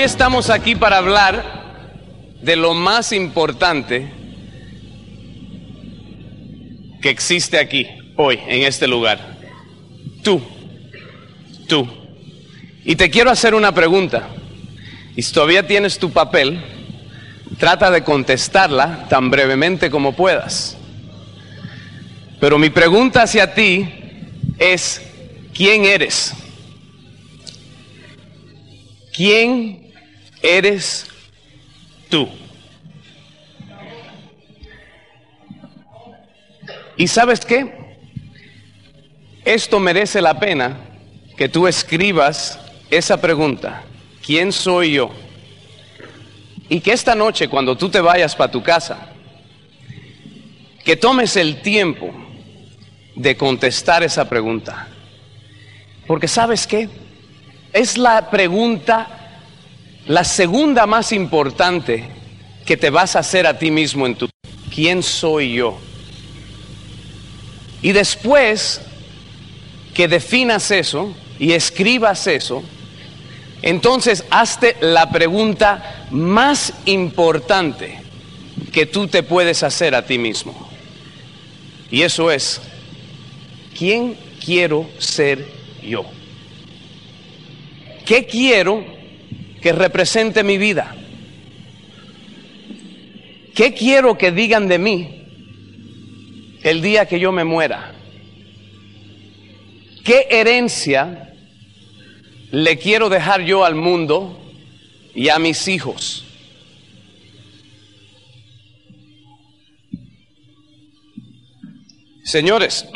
Hoy estamos aquí para hablar de lo más importante que existe aquí, hoy, en este lugar. Tú, tú. Y te quiero hacer una pregunta. Y si todavía tienes tu papel, trata de contestarla tan brevemente como puedas. Pero mi pregunta hacia ti es, ¿quién eres? ¿Quién eres tú? ¿Y sabes qué? Esto merece la pena que tú escribas esa pregunta. ¿Quién soy yo? Y que esta noche, cuando tú te vayas para tu casa, que tomes el tiempo de contestar esa pregunta. Porque sabes qué? Es la pregunta, la segunda más importante que te vas a hacer a ti mismo en tu... ¿Quién soy yo? Y después que definas eso y escribas eso, entonces hazte la pregunta más importante que tú te puedes hacer a ti mismo. Y eso es, ¿quién quiero ser yo? ¿Qué quiero que represente mi vida? ¿Qué quiero que digan de mí el día que yo me muera? ¿Qué herencia le quiero dejar yo al mundo y a mis hijos? Señores,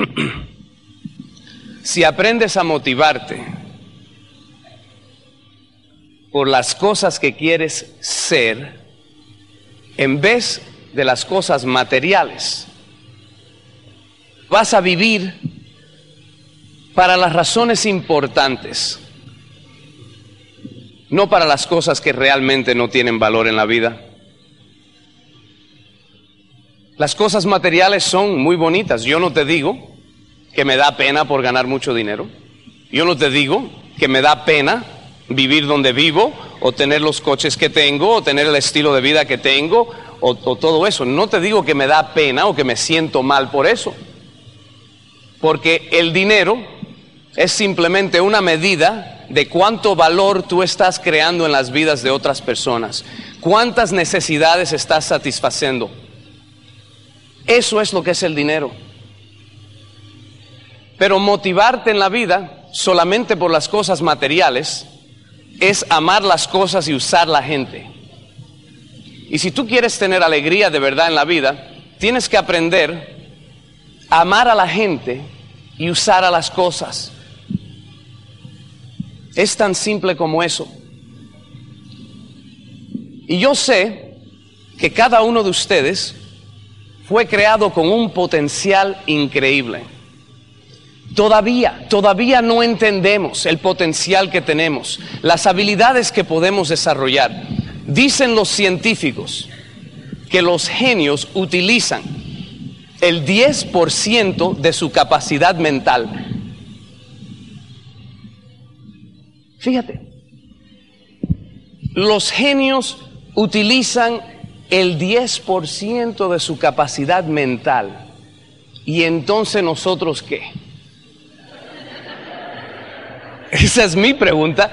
si aprendes a motivarte por las cosas que quieres ser, en vez de las cosas materiales, vas a vivir para las razones importantes, no para las cosas que realmente no tienen valor en la vida. Las cosas materiales son muy bonitas. Yo no te digo que me da pena por ganar mucho dinero. Yo no te digo que me da pena vivir donde vivo o tener los coches que tengo o tener el estilo de vida que tengo o, todo eso. No te digo que me da pena o que me siento mal por eso. Porque el dinero es simplemente una medida de cuánto valor tú estás creando en las vidas de otras personas. Cuántas necesidades estás satisfaciendo. Eso es lo que es el dinero. Pero motivarte en la vida solamente por las cosas materiales es amar las cosas y usar la gente. Y si tú quieres tener alegría de verdad en la vida, tienes que aprender a amar a la gente y usar a las cosas. Es tan simple como eso. Y yo sé que cada uno de ustedes fue creado con un potencial increíble. Todavía, todavía no entendemos el potencial que tenemos, las habilidades que podemos desarrollar. Dicen los científicos que los genios utilizan el 10% de su capacidad mental. Fíjate, los genios utilizan el 10% de su capacidad mental. ¿Y entonces nosotros qué? Esa es mi pregunta.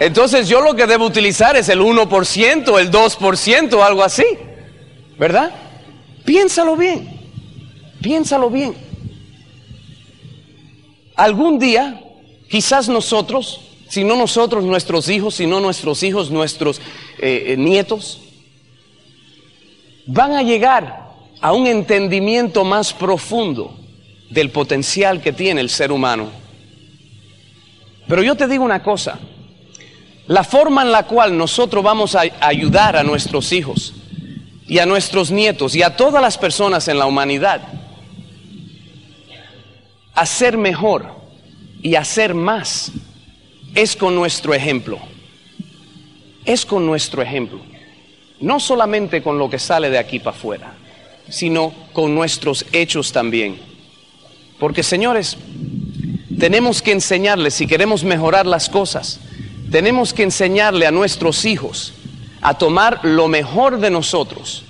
Entonces yo lo que debo utilizar es el 1%, el 2%, algo así. ¿Verdad? Piénsalo bien. Piénsalo bien. Algún día, quizás nosotros, si no nosotros, nuestros hijos, si no nuestros hijos, nuestros eh, eh, nietos, van a llegar a un entendimiento más profundo del potencial que tiene el ser humano. Pero yo te digo una cosa, la forma en la cual nosotros vamos a ayudar a nuestros hijos y a nuestros nietos y a todas las personas en la humanidad a ser mejor y a ser más es con nuestro ejemplo. Es con nuestro ejemplo no solamente con lo que sale de aquí para afuera, sino con nuestros hechos también. Porque señores, tenemos que enseñarles, si queremos mejorar las cosas, tenemos que enseñarle a nuestros hijos a tomar lo mejor de nosotros,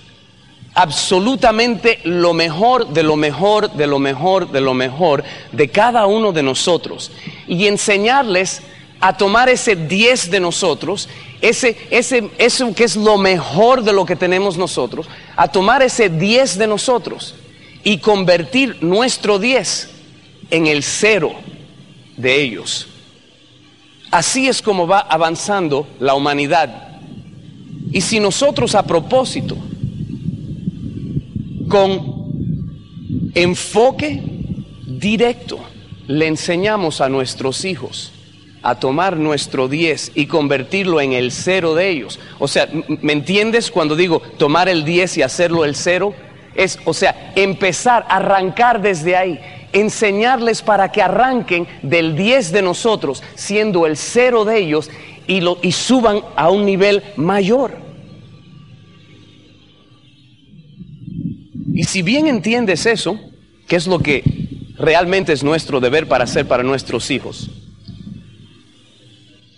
absolutamente lo mejor de lo mejor, de lo mejor, de lo mejor de cada uno de nosotros. Y enseñarles a tomar ese 10 de nosotros, ese, ese, eso que es lo mejor de lo que tenemos nosotros, a tomar ese 10 de nosotros y convertir nuestro 10 en el cero de ellos. Así es como va avanzando la humanidad. Y si nosotros a propósito, con enfoque directo, le enseñamos a nuestros hijos a tomar nuestro 10 y convertirlo en el cero de ellos. O sea, ¿me entiendes cuando digo tomar el 10 y hacerlo el cero? Es, o sea, empezar, arrancar desde ahí, enseñarles para que arranquen del 10 de nosotros, siendo el cero de ellos, y, lo, y suban a un nivel mayor. Y si bien entiendes eso, que es lo que realmente es nuestro deber para hacer para nuestros hijos,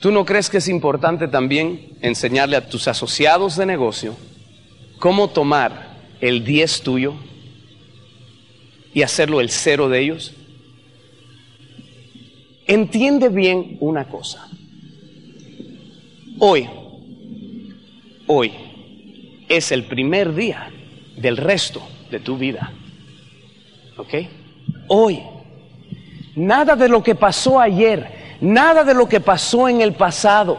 ¿tú no crees que es importante también enseñarle a tus asociados de negocio cómo tomar el 10 tuyo y hacerlo el cero de ellos? Entiende bien una cosa. Hoy, hoy es el primer día del resto de tu vida. ¿Ok? Hoy. Nada de lo que pasó ayer, nada de lo que pasó en el pasado,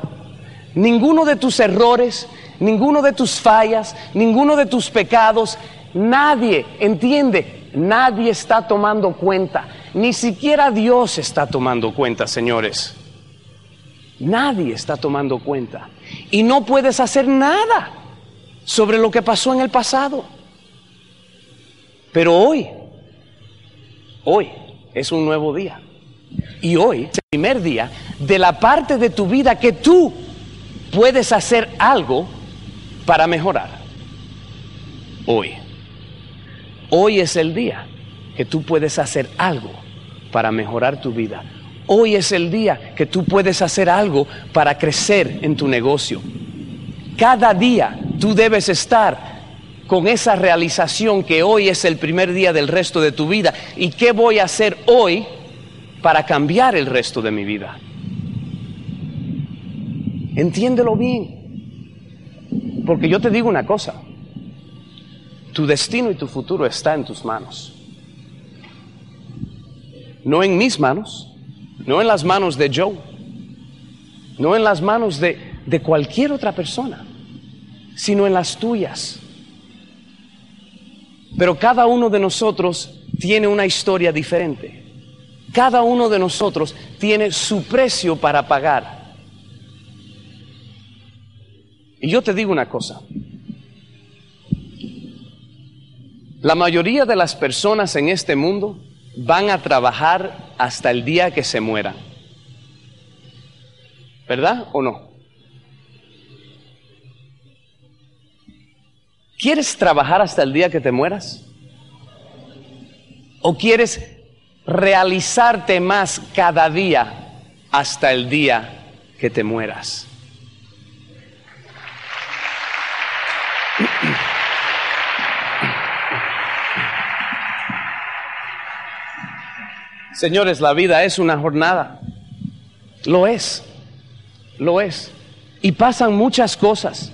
ninguno de tus errores, ninguno de tus fallas, ninguno de tus pecados, nadie, entiende, nadie está tomando cuenta, ni siquiera Dios está tomando cuenta, señores. Nadie está tomando cuenta. Y no puedes hacer nada sobre lo que pasó en el pasado. Pero hoy, hoy es un nuevo día. Y hoy es el primer día de la parte de tu vida que tú puedes hacer algo para mejorar. Hoy. Hoy es el día que tú puedes hacer algo para mejorar tu vida. Hoy es el día que tú puedes hacer algo para crecer en tu negocio. Cada día tú debes estar con esa realización que hoy es el primer día del resto de tu vida y qué voy a hacer hoy para cambiar el resto de mi vida. Entiéndelo bien. Porque yo te digo una cosa, tu destino y tu futuro está en tus manos. No en mis manos, no en las manos de Joe, no en las manos de, de cualquier otra persona, sino en las tuyas. Pero cada uno de nosotros tiene una historia diferente. Cada uno de nosotros tiene su precio para pagar. Y yo te digo una cosa. La mayoría de las personas en este mundo van a trabajar hasta el día que se mueran. ¿Verdad o no? ¿Quieres trabajar hasta el día que te mueras? ¿O quieres realizarte más cada día hasta el día que te mueras? Señores, la vida es una jornada. Lo es. Lo es. Y pasan muchas cosas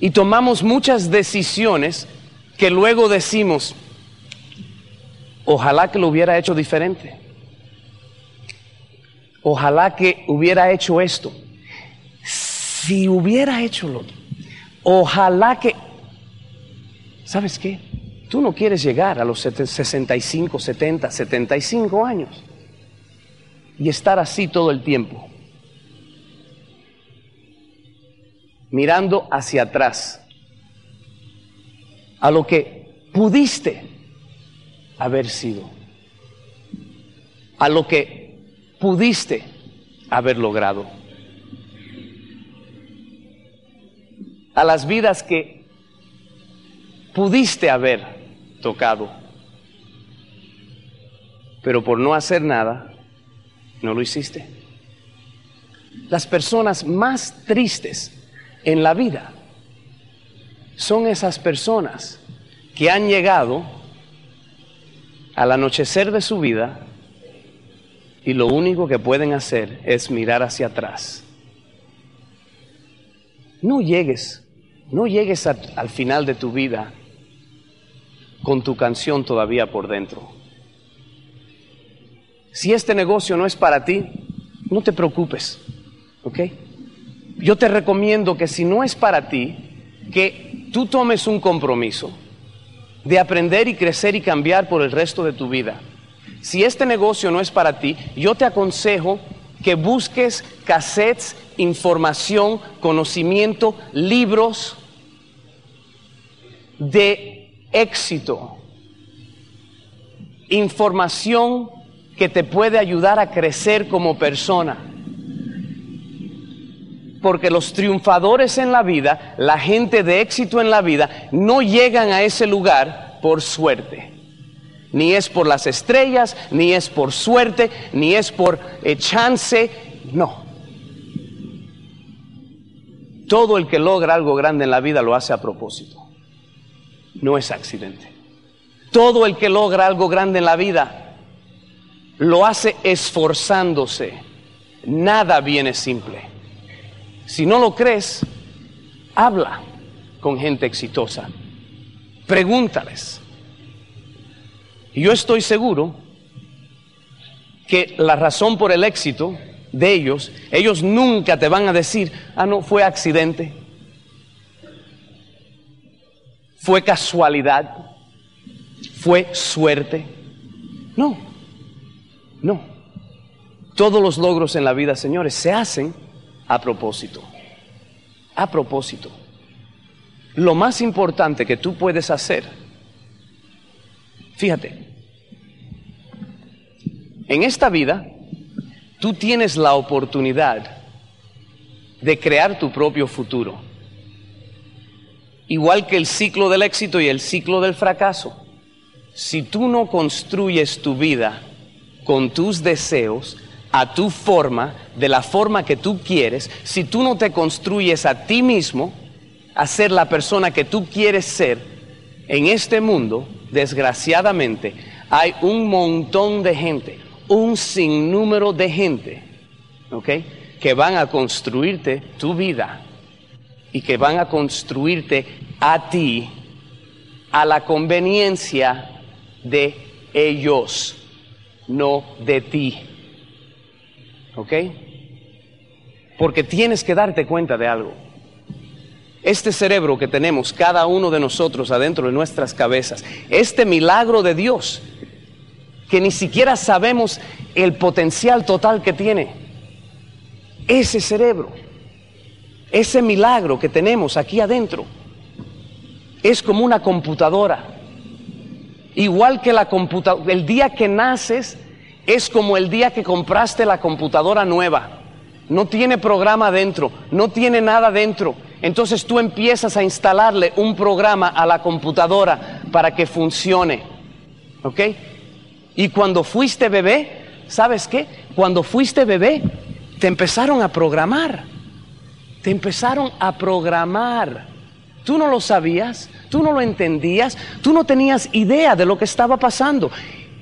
y tomamos muchas decisiones que luego decimos, ojalá que lo hubiera hecho diferente. Ojalá que hubiera hecho esto. Si hubiera hecho lo otro. Ojalá que... ¿Sabes qué? Tú no quieres llegar a los 65, 70, 75 años y estar así todo el tiempo. mirando hacia atrás, a lo que pudiste haber sido, a lo que pudiste haber logrado, a las vidas que pudiste haber tocado, pero por no hacer nada, no lo hiciste. Las personas más tristes en la vida son esas personas que han llegado al anochecer de su vida y lo único que pueden hacer es mirar hacia atrás. No llegues, no llegues al final de tu vida con tu canción todavía por dentro. Si este negocio no es para ti, no te preocupes, ¿ok? Yo te recomiendo que si no es para ti, que tú tomes un compromiso de aprender y crecer y cambiar por el resto de tu vida. Si este negocio no es para ti, yo te aconsejo que busques cassettes, información, conocimiento, libros de éxito, información que te puede ayudar a crecer como persona. Porque los triunfadores en la vida, la gente de éxito en la vida, no llegan a ese lugar por suerte. Ni es por las estrellas, ni es por suerte, ni es por eh, chance, no. Todo el que logra algo grande en la vida lo hace a propósito. No es accidente. Todo el que logra algo grande en la vida lo hace esforzándose. Nada viene simple. Si no lo crees, habla con gente exitosa. Pregúntales. Yo estoy seguro que la razón por el éxito de ellos, ellos nunca te van a decir, ah, no, fue accidente, fue casualidad, fue suerte. No, no. Todos los logros en la vida, señores, se hacen a propósito. A propósito. Lo más importante que tú puedes hacer, fíjate, en esta vida tú tienes la oportunidad de crear tu propio futuro. Igual que el ciclo del éxito y el ciclo del fracaso. Si tú no construyes tu vida con tus deseos, a tu forma, de la forma que tú quieres, si tú no te construyes a ti mismo, a ser la persona que tú quieres ser, en este mundo, desgraciadamente, hay un montón de gente un sinnúmero de gente, ¿ok? Que van a construirte tu vida y que van a construirte a ti a la conveniencia de ellos, no de ti. ¿Ok? Porque tienes que darte cuenta de algo. Este cerebro que tenemos cada uno de nosotros adentro de nuestras cabezas, este milagro de Dios, que ni siquiera sabemos el potencial total que tiene. Ese cerebro, ese milagro que tenemos aquí adentro, es como una computadora. Igual que la computadora, el día que naces es como el día que compraste la computadora nueva. No tiene programa dentro, no tiene nada dentro. Entonces tú empiezas a instalarle un programa a la computadora para que funcione. ¿Ok? Y cuando fuiste bebé, ¿sabes qué? Cuando fuiste bebé, te empezaron a programar. Te empezaron a programar. Tú no lo sabías, tú no lo entendías, tú no tenías idea de lo que estaba pasando.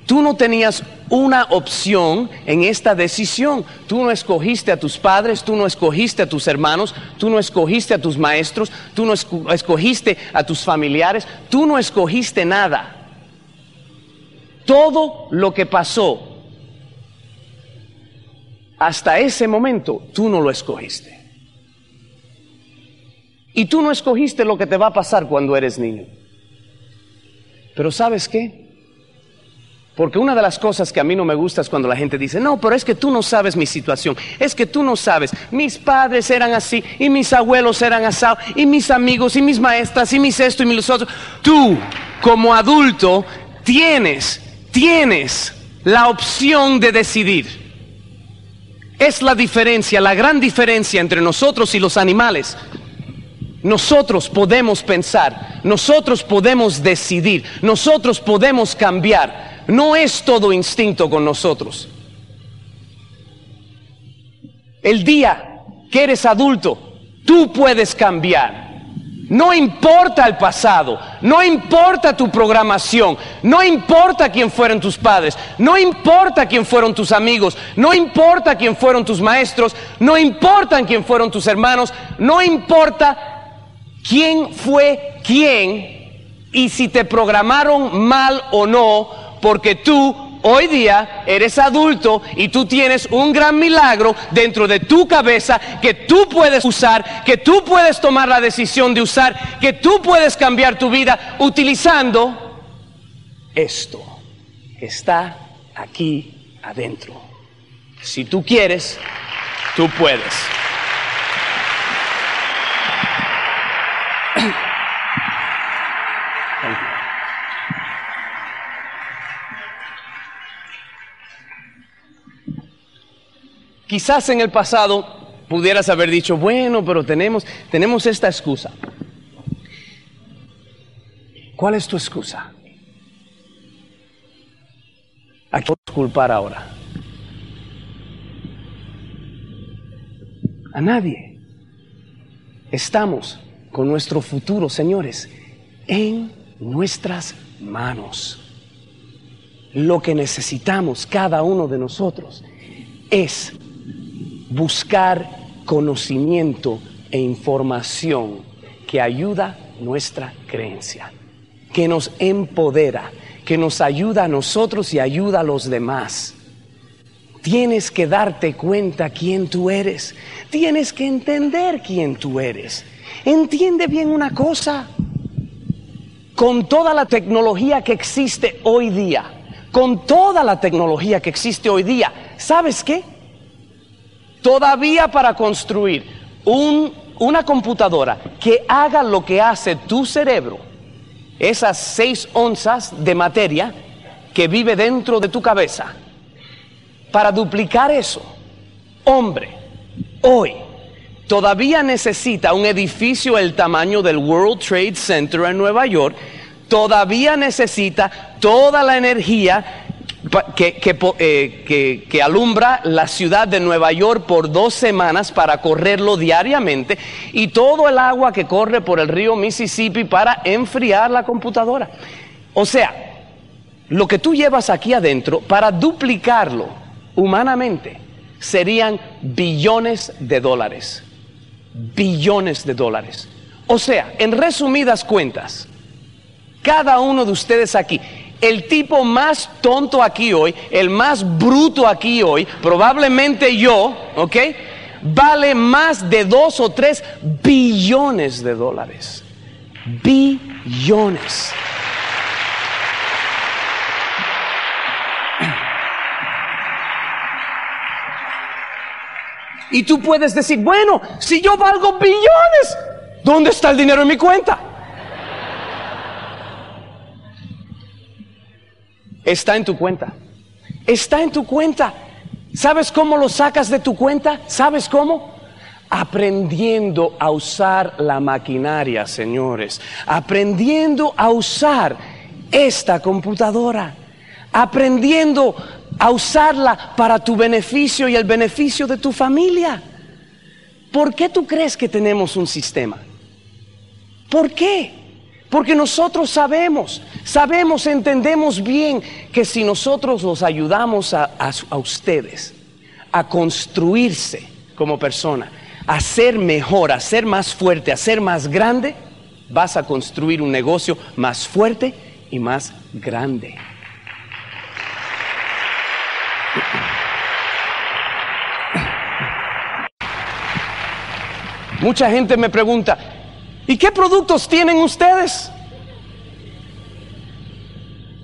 Tú no tenías una opción en esta decisión. Tú no escogiste a tus padres, tú no escogiste a tus hermanos, tú no escogiste a tus maestros, tú no escogiste a tus familiares, tú no escogiste nada. Todo lo que pasó hasta ese momento, tú no lo escogiste. Y tú no escogiste lo que te va a pasar cuando eres niño. Pero ¿sabes qué? Porque una de las cosas que a mí no me gusta es cuando la gente dice, no, pero es que tú no sabes mi situación, es que tú no sabes, mis padres eran así, y mis abuelos eran asados, y mis amigos, y mis maestras, y mis esto, y mis otros. Tú, como adulto, tienes tienes la opción de decidir. Es la diferencia, la gran diferencia entre nosotros y los animales. Nosotros podemos pensar, nosotros podemos decidir, nosotros podemos cambiar. No es todo instinto con nosotros. El día que eres adulto, tú puedes cambiar. No importa el pasado, no importa tu programación, no importa quién fueron tus padres, no importa quién fueron tus amigos, no importa quién fueron tus maestros, no importa quién fueron tus hermanos, no importa quién fue quién y si te programaron mal o no, porque tú hoy día eres adulto y tú tienes un gran milagro dentro de tu cabeza que tú puedes usar, que tú puedes tomar la decisión de usar, que tú puedes cambiar tu vida utilizando esto que está aquí adentro. Si tú quieres, tú puedes. Quizás en el pasado pudieras haber dicho, bueno, pero tenemos, tenemos esta excusa. ¿Cuál es tu excusa? ¿A quién culpar ahora? A nadie. Estamos con nuestro futuro, señores, en nuestras manos. Lo que necesitamos cada uno de nosotros es buscar conocimiento e información que ayuda nuestra creencia, que nos empodera, que nos ayuda a nosotros y ayuda a los demás. Tienes que darte cuenta quién tú eres. Tienes que entender quién tú eres. Entiende bien una cosa. Con toda la tecnología que existe hoy día, con toda la tecnología que existe hoy día, ¿sabes qué? Todavía para construir una computadora que haga lo que hace tu cerebro, esas seis onzas de materia que vive dentro de tu cabeza, para duplicar eso, hombre, hoy todavía necesita un edificio el tamaño del World Trade Center en Nueva York, todavía necesita toda la energía eh, que, que, alumbra la ciudad de Nueva York por dos semanas para correrlo diariamente y todo el agua que corre por el río Mississippi para enfriar la computadora. O sea, lo que tú llevas aquí adentro, para duplicarlo humanamente, serían billones de dólares. Billones de dólares. O sea, en resumidas cuentas, cada uno de ustedes aquí, el tipo más tonto aquí hoy, el más bruto aquí hoy, probablemente yo, ¿ok? Vale más de dos o tres billones de dólares. Billones. Y tú puedes decir, bueno, si yo valgo billones, ¿dónde está el dinero en mi cuenta? Está en tu cuenta. Está en tu cuenta. ¿Sabes cómo lo sacas de tu cuenta? ¿Sabes cómo? Aprendiendo a usar la maquinaria, señores. Aprendiendo a usar esta computadora. Aprendiendo a usarla para tu beneficio y el beneficio de tu familia. ¿Por qué tú crees que tenemos un sistema? ¿Por qué? Porque nosotros sabemos, sabemos, entendemos bien que si nosotros los ayudamos a, ustedes a construirse como persona, a ser mejor, a ser más fuerte, a ser más grande, vas a construir un negocio más fuerte y más grande. Mucha gente me pregunta, ¿Y qué productos tienen ustedes?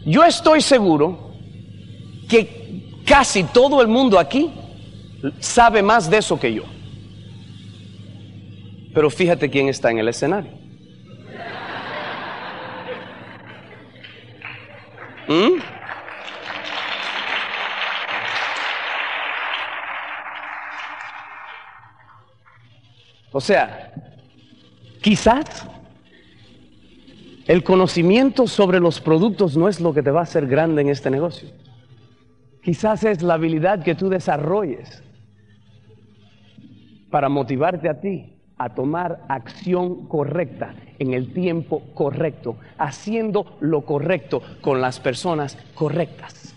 Yo estoy seguro que casi todo el mundo aquí sabe más de eso que yo. Pero fíjate quién está en el escenario. ¿Mm? O sea, Quizás el conocimiento sobre los productos no es lo que te va a hacer grande en este negocio. Quizás es la habilidad que tú desarrolles para motivarte a ti a tomar acción correcta en el tiempo correcto, haciendo lo correcto con las personas correctas.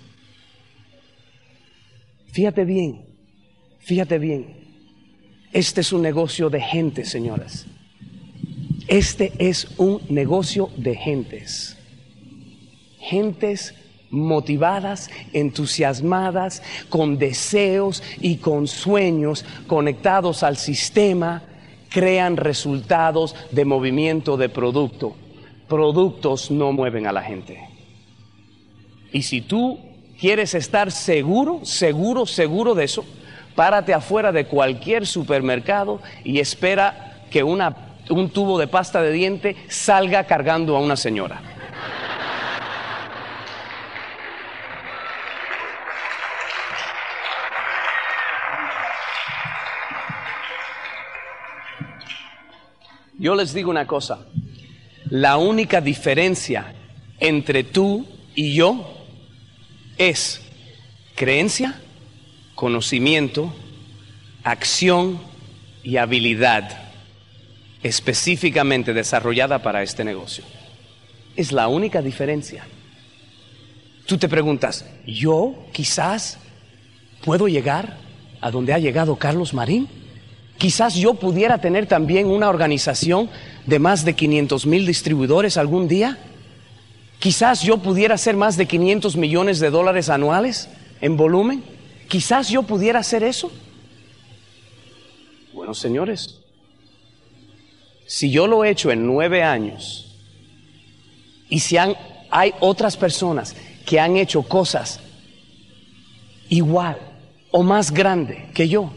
Fíjate bien, fíjate bien. Este es un negocio de gente, señoras. Este es un negocio de gentes. Gentes motivadas, entusiasmadas, con deseos y con sueños conectados al sistema, crean resultados de movimiento de producto. Productos no mueven a la gente. Y si tú quieres estar seguro, seguro, seguro de eso, párate afuera de cualquier supermercado y espera que una, un tubo de pasta de diente salga cargando a una señora. Yo les digo una cosa, la única diferencia entre tú y yo es creencia, conocimiento, acción y habilidad específicamente desarrollada para este negocio. Es la única diferencia. Tú te preguntas, ¿yo quizás puedo llegar a donde ha llegado Carlos Marín? Quizás yo pudiera tener también una organización de más de 500 mil distribuidores algún día. Quizás yo pudiera hacer más de 500 millones de dólares anuales en volumen. Quizás yo pudiera hacer eso. Bueno, señores, si yo lo he hecho en nueve años y si hay otras personas que han hecho cosas igual o más grande que yo,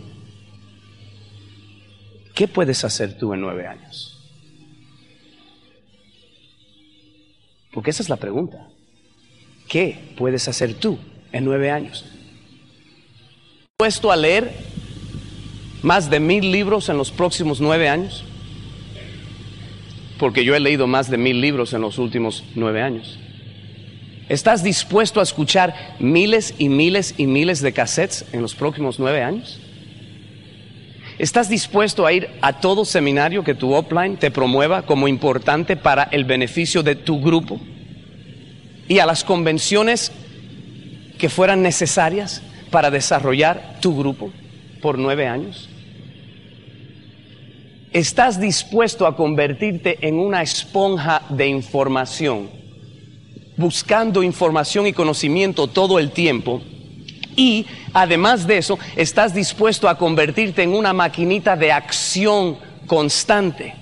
¿Qué puedes hacer tú en nueve años? Porque esa es la pregunta. ¿Qué puedes hacer tú en nueve años? ¿Puesto a leer más de mil libros en los próximos nueve años? Porque yo he leído más de mil libros en los últimos nueve años. ¿Estás dispuesto a escuchar miles y miles y miles de cassettes en los próximos nueve años? ¿Estás dispuesto a ir a todo seminario que tu offline te promueva como importante para el beneficio de tu grupo? ¿Y a las convenciones que fueran necesarias para desarrollar tu grupo por nueve años? ¿Estás dispuesto a convertirte en una esponja de información, buscando información y conocimiento todo el tiempo? Y además de eso, estás dispuesto a convertirte en una maquinita de acción constante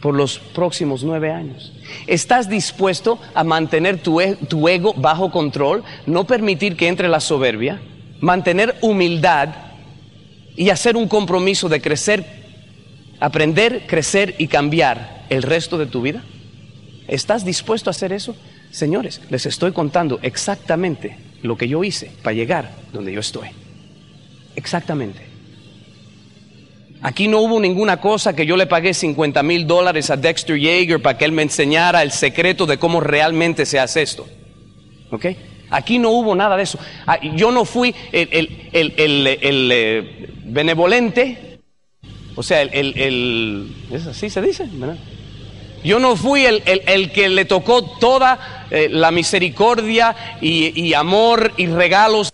por los próximos nueve años. ¿Estás dispuesto a mantener tu, e, tu, ego bajo control, no permitir que entre la soberbia, mantener humildad y hacer un compromiso de crecer, aprender, crecer y cambiar el resto de tu vida? ¿Estás dispuesto a hacer eso? Señores, les estoy contando exactamente lo que yo hice para llegar donde yo estoy. Exactamente. Aquí no hubo ninguna cosa que yo le pagué 50 mil dólares a Dexter Yeager para que él me enseñara el secreto de cómo realmente se hace esto. ¿Ok? Aquí no hubo nada de eso. Ah, yo no fui el, eh, benevolente, o sea, el, ¿es así se dice? Yo no fui el, que le tocó toda eh, la misericordia y, amor y regalos.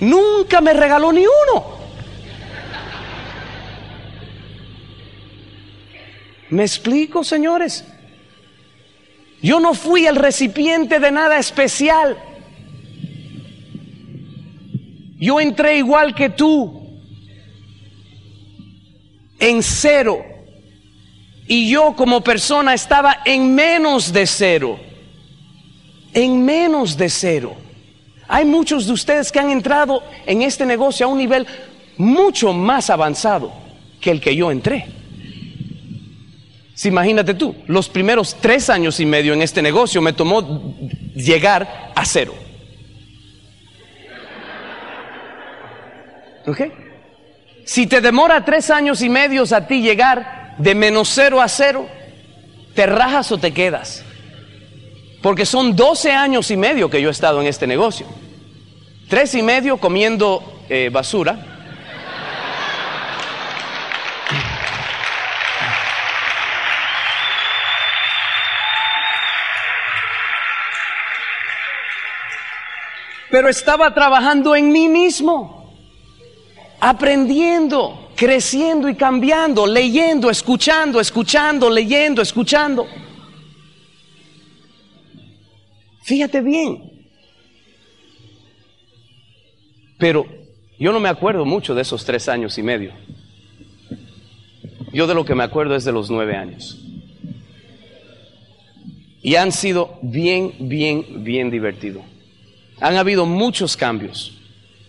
Nunca me regaló ni uno. ¿Me explico, señores? Yo no fui el recipiente de nada especial. Yo entré igual que tú, en cero y yo como persona estaba en menos de cero. En menos de cero. Hay muchos de ustedes que han entrado en este negocio a un nivel mucho más avanzado que el que yo entré. Si imagínate tú, los primeros tres años y medio en este negocio me tomó llegar a cero. ¿Ok? Si te demora tres años y medio a ti llegar de menos cero a cero, te rajas o te quedas. Porque son 12 años y medio que yo he estado en este negocio. Tres y medio comiendo eh, basura. Pero estaba trabajando en mí mismo aprendiendo, creciendo y cambiando, leyendo, escuchando, escuchando, leyendo, escuchando. Fíjate bien. Pero yo no me acuerdo mucho de esos tres años y medio. Yo de lo que me acuerdo es de los nueve años. Y han sido bien, bien, bien divertidos. Han habido muchos cambios,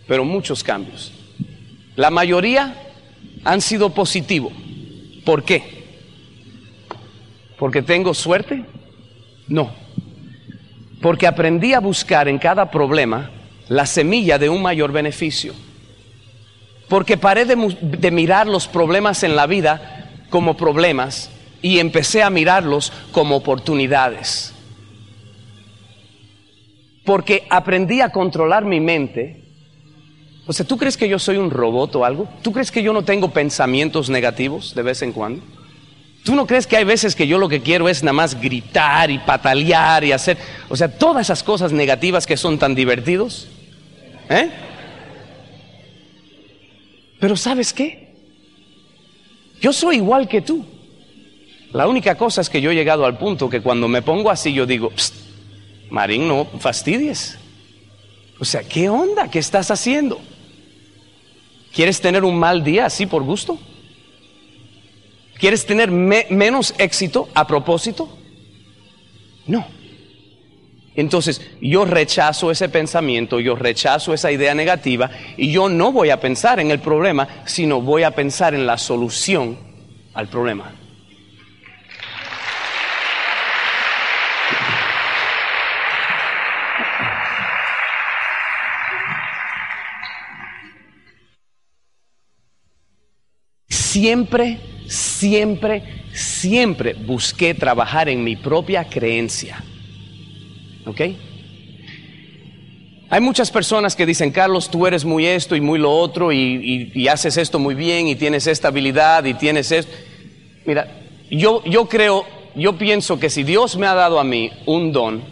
pero muchos cambios. La mayoría han sido positivos. ¿Por qué? ¿Porque tengo suerte? No. Porque aprendí a buscar en cada problema la semilla de un mayor beneficio. Porque paré de, de mirar los problemas en la vida como problemas y empecé a mirarlos como oportunidades. Porque aprendí a controlar mi mente. O sea, ¿tú crees que yo soy un robot o algo? ¿Tú crees que yo no tengo pensamientos negativos de vez en cuando? ¿Tú no crees que hay veces que yo lo que quiero es nada más gritar y patalear y hacer, o sea, todas esas cosas negativas que son tan divertidos? ¿Eh? Pero ¿sabes qué? Yo soy igual que tú. La única cosa es que yo he llegado al punto que cuando me pongo así yo digo, Marín, no fastidies. O sea, ¿qué onda? ¿Qué estás haciendo? ¿Quieres tener un mal día así por gusto? ¿Quieres tener menos éxito a propósito? No. Entonces, yo rechazo ese pensamiento, yo rechazo esa idea negativa y yo no voy a pensar en el problema, sino voy a pensar en la solución al problema. Siempre, siempre, siempre busqué trabajar en mi propia creencia. ¿Ok? Hay muchas personas que dicen, Carlos, tú eres muy esto y muy lo otro y, haces esto muy bien y tienes esta habilidad y tienes esto. Mira, yo, yo creo, yo pienso que si Dios me ha dado a mí un don,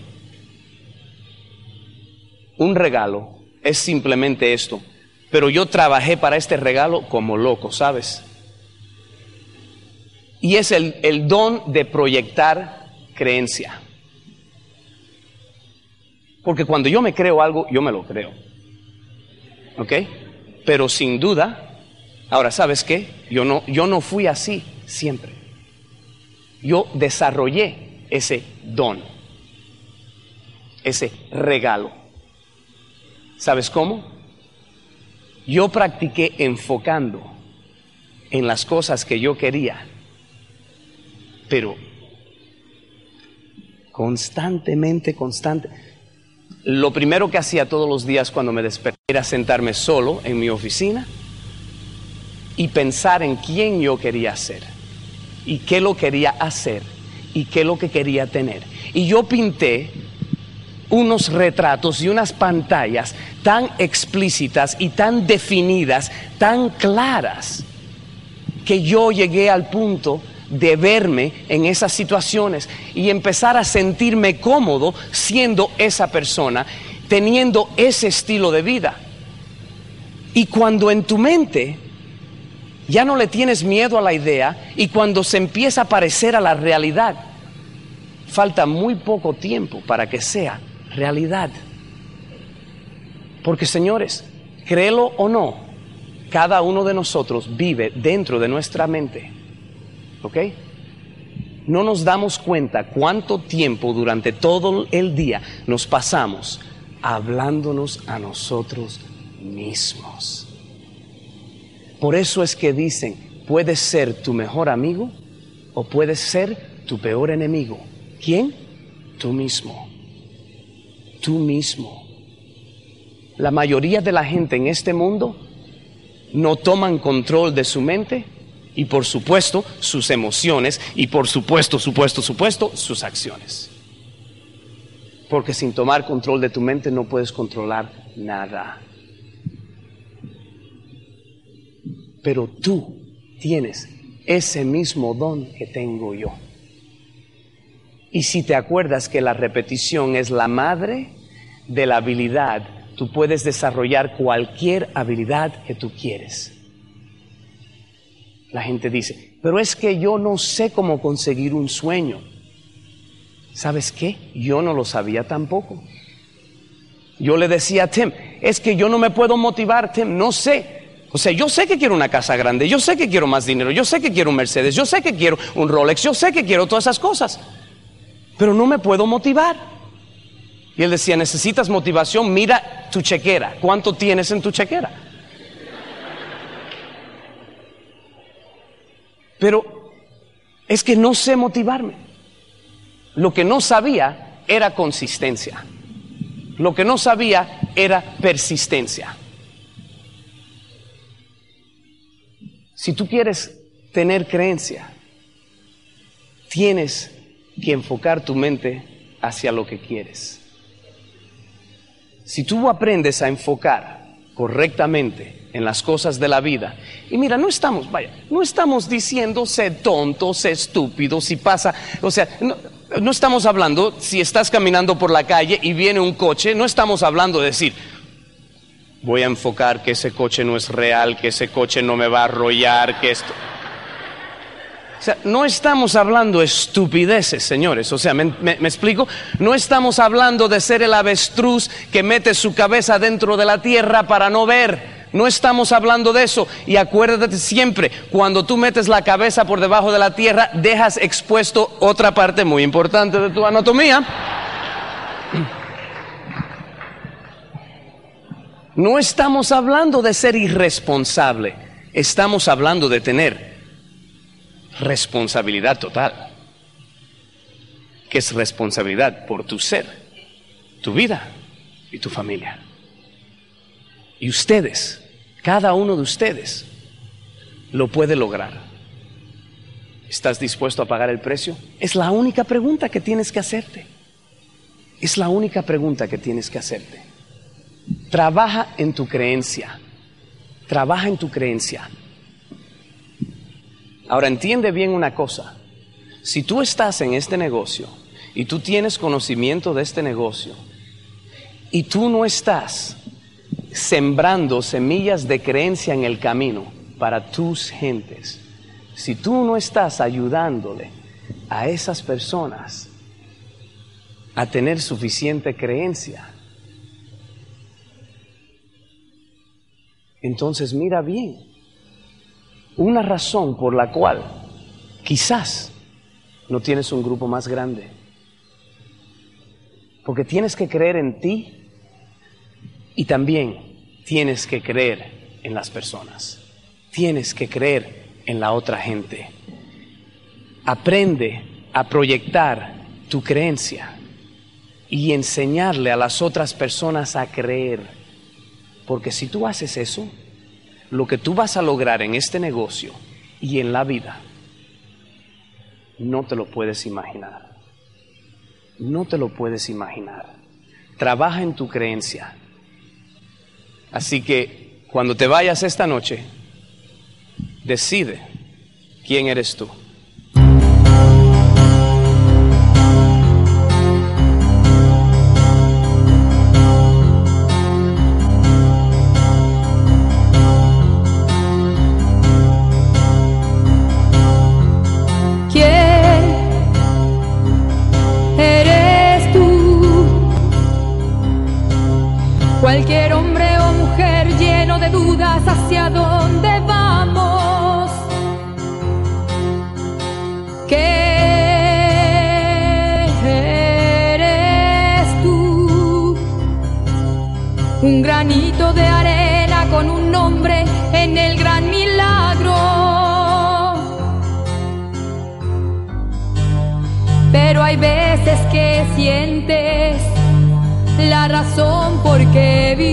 un regalo, es simplemente esto. Pero yo trabajé para este regalo como loco, ¿sabes? Y es el, don de proyectar creencia. Porque cuando yo me creo algo, yo me lo creo. ¿Ok? Pero sin duda, ahora, ¿sabes qué? Yo no, yo no fui así siempre. Yo desarrollé ese don, ese regalo. ¿Sabes cómo? Yo practiqué enfocando en las cosas que yo quería pero constantemente, constante. Lo primero que hacía todos los días cuando me desperté era sentarme solo en mi oficina y pensar en quién yo quería ser y qué lo quería hacer y qué lo que quería tener. Y yo pinté unos retratos y unas pantallas tan explícitas y tan definidas, tan claras, que yo llegué al punto de verme en esas situaciones y empezar a sentirme cómodo siendo esa persona, teniendo ese estilo de vida. Y cuando en tu mente ya no le tienes miedo a la idea y cuando se empieza a parecer a la realidad, falta muy poco tiempo para que sea realidad. Porque señores, créelo o no, cada uno de nosotros vive dentro de nuestra mente. ¿Ok? No nos damos cuenta cuánto tiempo durante todo el día nos pasamos hablándonos a nosotros mismos. Por eso es que dicen, puedes ser tu mejor amigo o puedes ser tu peor enemigo. ¿Quién? Tú mismo. Tú mismo. La mayoría de la gente en este mundo no toman control de su mente y por supuesto sus emociones y por supuesto, supuesto, supuesto sus acciones. Porque sin tomar control de tu mente no puedes controlar nada. Pero tú tienes ese mismo don que tengo yo. Y si te acuerdas que la repetición es la madre de la habilidad tú puedes desarrollar cualquier habilidad que tú quieres. La gente dice, pero es que yo no sé cómo conseguir un sueño. ¿Sabes qué? Yo no lo sabía tampoco. Yo le decía a Tim, es que yo no me puedo motivar, Tim, no sé. O sea, yo sé que quiero una casa grande, yo sé que quiero más dinero, yo sé que quiero un Mercedes, yo sé que quiero un Rolex, yo sé que quiero todas esas cosas, pero no me puedo motivar. Y él decía, necesitas motivación, mira tu chequera, ¿cuánto tienes en tu chequera? Pero es que no sé motivarme. Lo que no sabía era consistencia. Lo que no sabía era persistencia. Si tú quieres tener creencia, tienes que enfocar tu mente hacia lo que quieres. Si tú aprendes a enfocar correctamente en las cosas de la vida, y mira, no estamos, vaya, no estamos diciendo sé tonto, sé estúpido, si pasa, o sea, no, no estamos hablando, si estás caminando por la calle y viene un coche, no estamos hablando de decir, voy a enfocar que ese coche no es real, que ese coche no me va a arrollar, que esto... O sea, no estamos hablando estupideces, señores. O sea, ¿me, explico? No estamos hablando de ser el avestruz que mete su cabeza dentro de la tierra para no ver. No estamos hablando de eso. Y acuérdate siempre, cuando tú metes la cabeza por debajo de la tierra, dejas expuesto otra parte muy importante de tu anatomía. No estamos hablando de ser irresponsable. Estamos hablando de tener responsabilidad total. que es responsabilidad por tu ser, tu vida y tu familia? Y ustedes, cada uno de ustedes, lo puede lograr. ¿Estás dispuesto a pagar el precio? Es la única pregunta que tienes que hacerte. Es la única pregunta que tienes que hacerte. Trabaja en tu creencia. Trabaja en tu creencia. Ahora entiende bien una cosa. Si tú estás en este negocio y tú tienes conocimiento de este negocio y tú no estás sembrando semillas de creencia en el camino para tus gentes, si tú no estás ayudándole a esas personas a tener suficiente creencia, entonces mira bien, una razón por la cual quizás no tienes un grupo más grande. Porque tienes que creer en ti y también tienes que creer en las personas. Tienes que creer en la otra gente. Aprende a proyectar tu creencia y enseñarle a las otras personas a creer. Porque si tú haces eso, lo que tú vas a lograr en este negocio y en la vida, no te lo puedes imaginar. No te lo puedes imaginar. Trabaja en tu creencia. Así que cuando te vayas esta noche, decide quién eres tú. la razón por qué vives.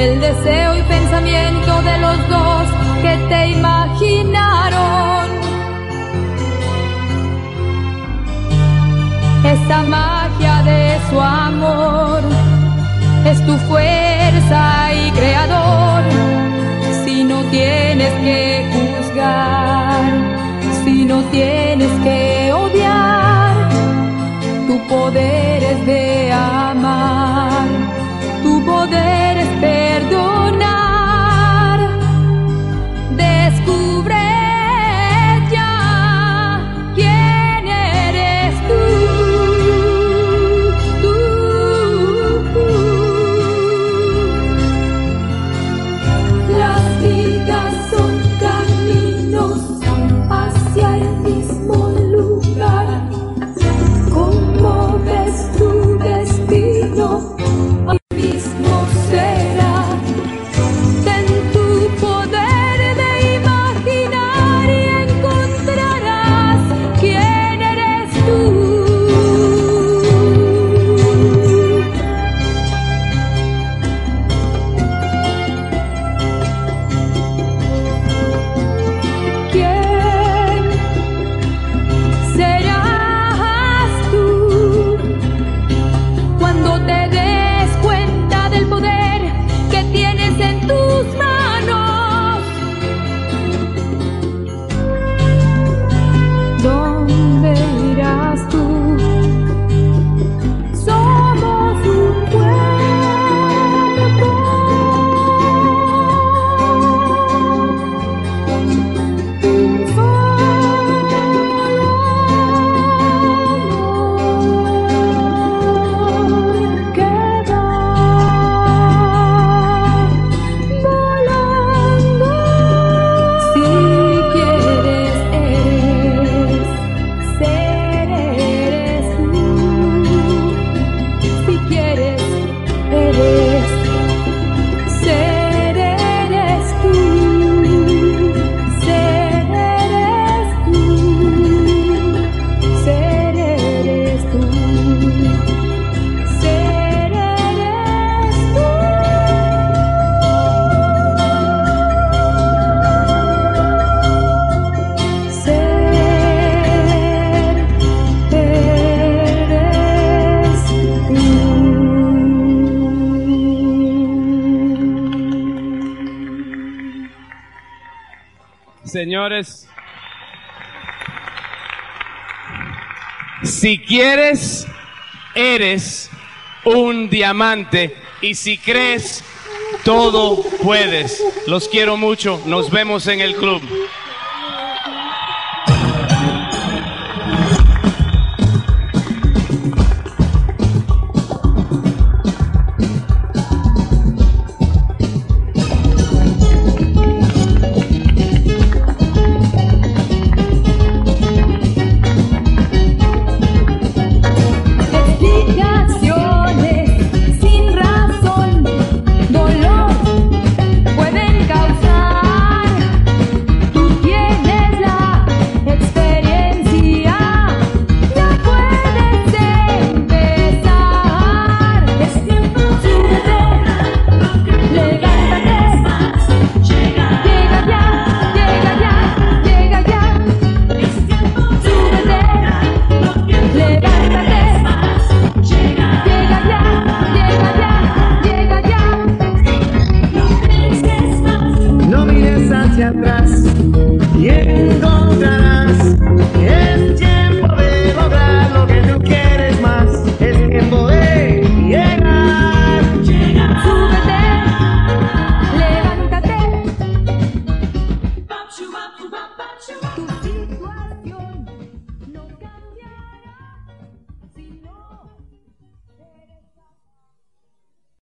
el deseo y pensamiento de los dos que te imaginaron. Esta magia de su amor es tu fuerza señores. Si quieres, eres un diamante. Y si crees, todo puedes. Los quiero mucho. Nos vemos en el club.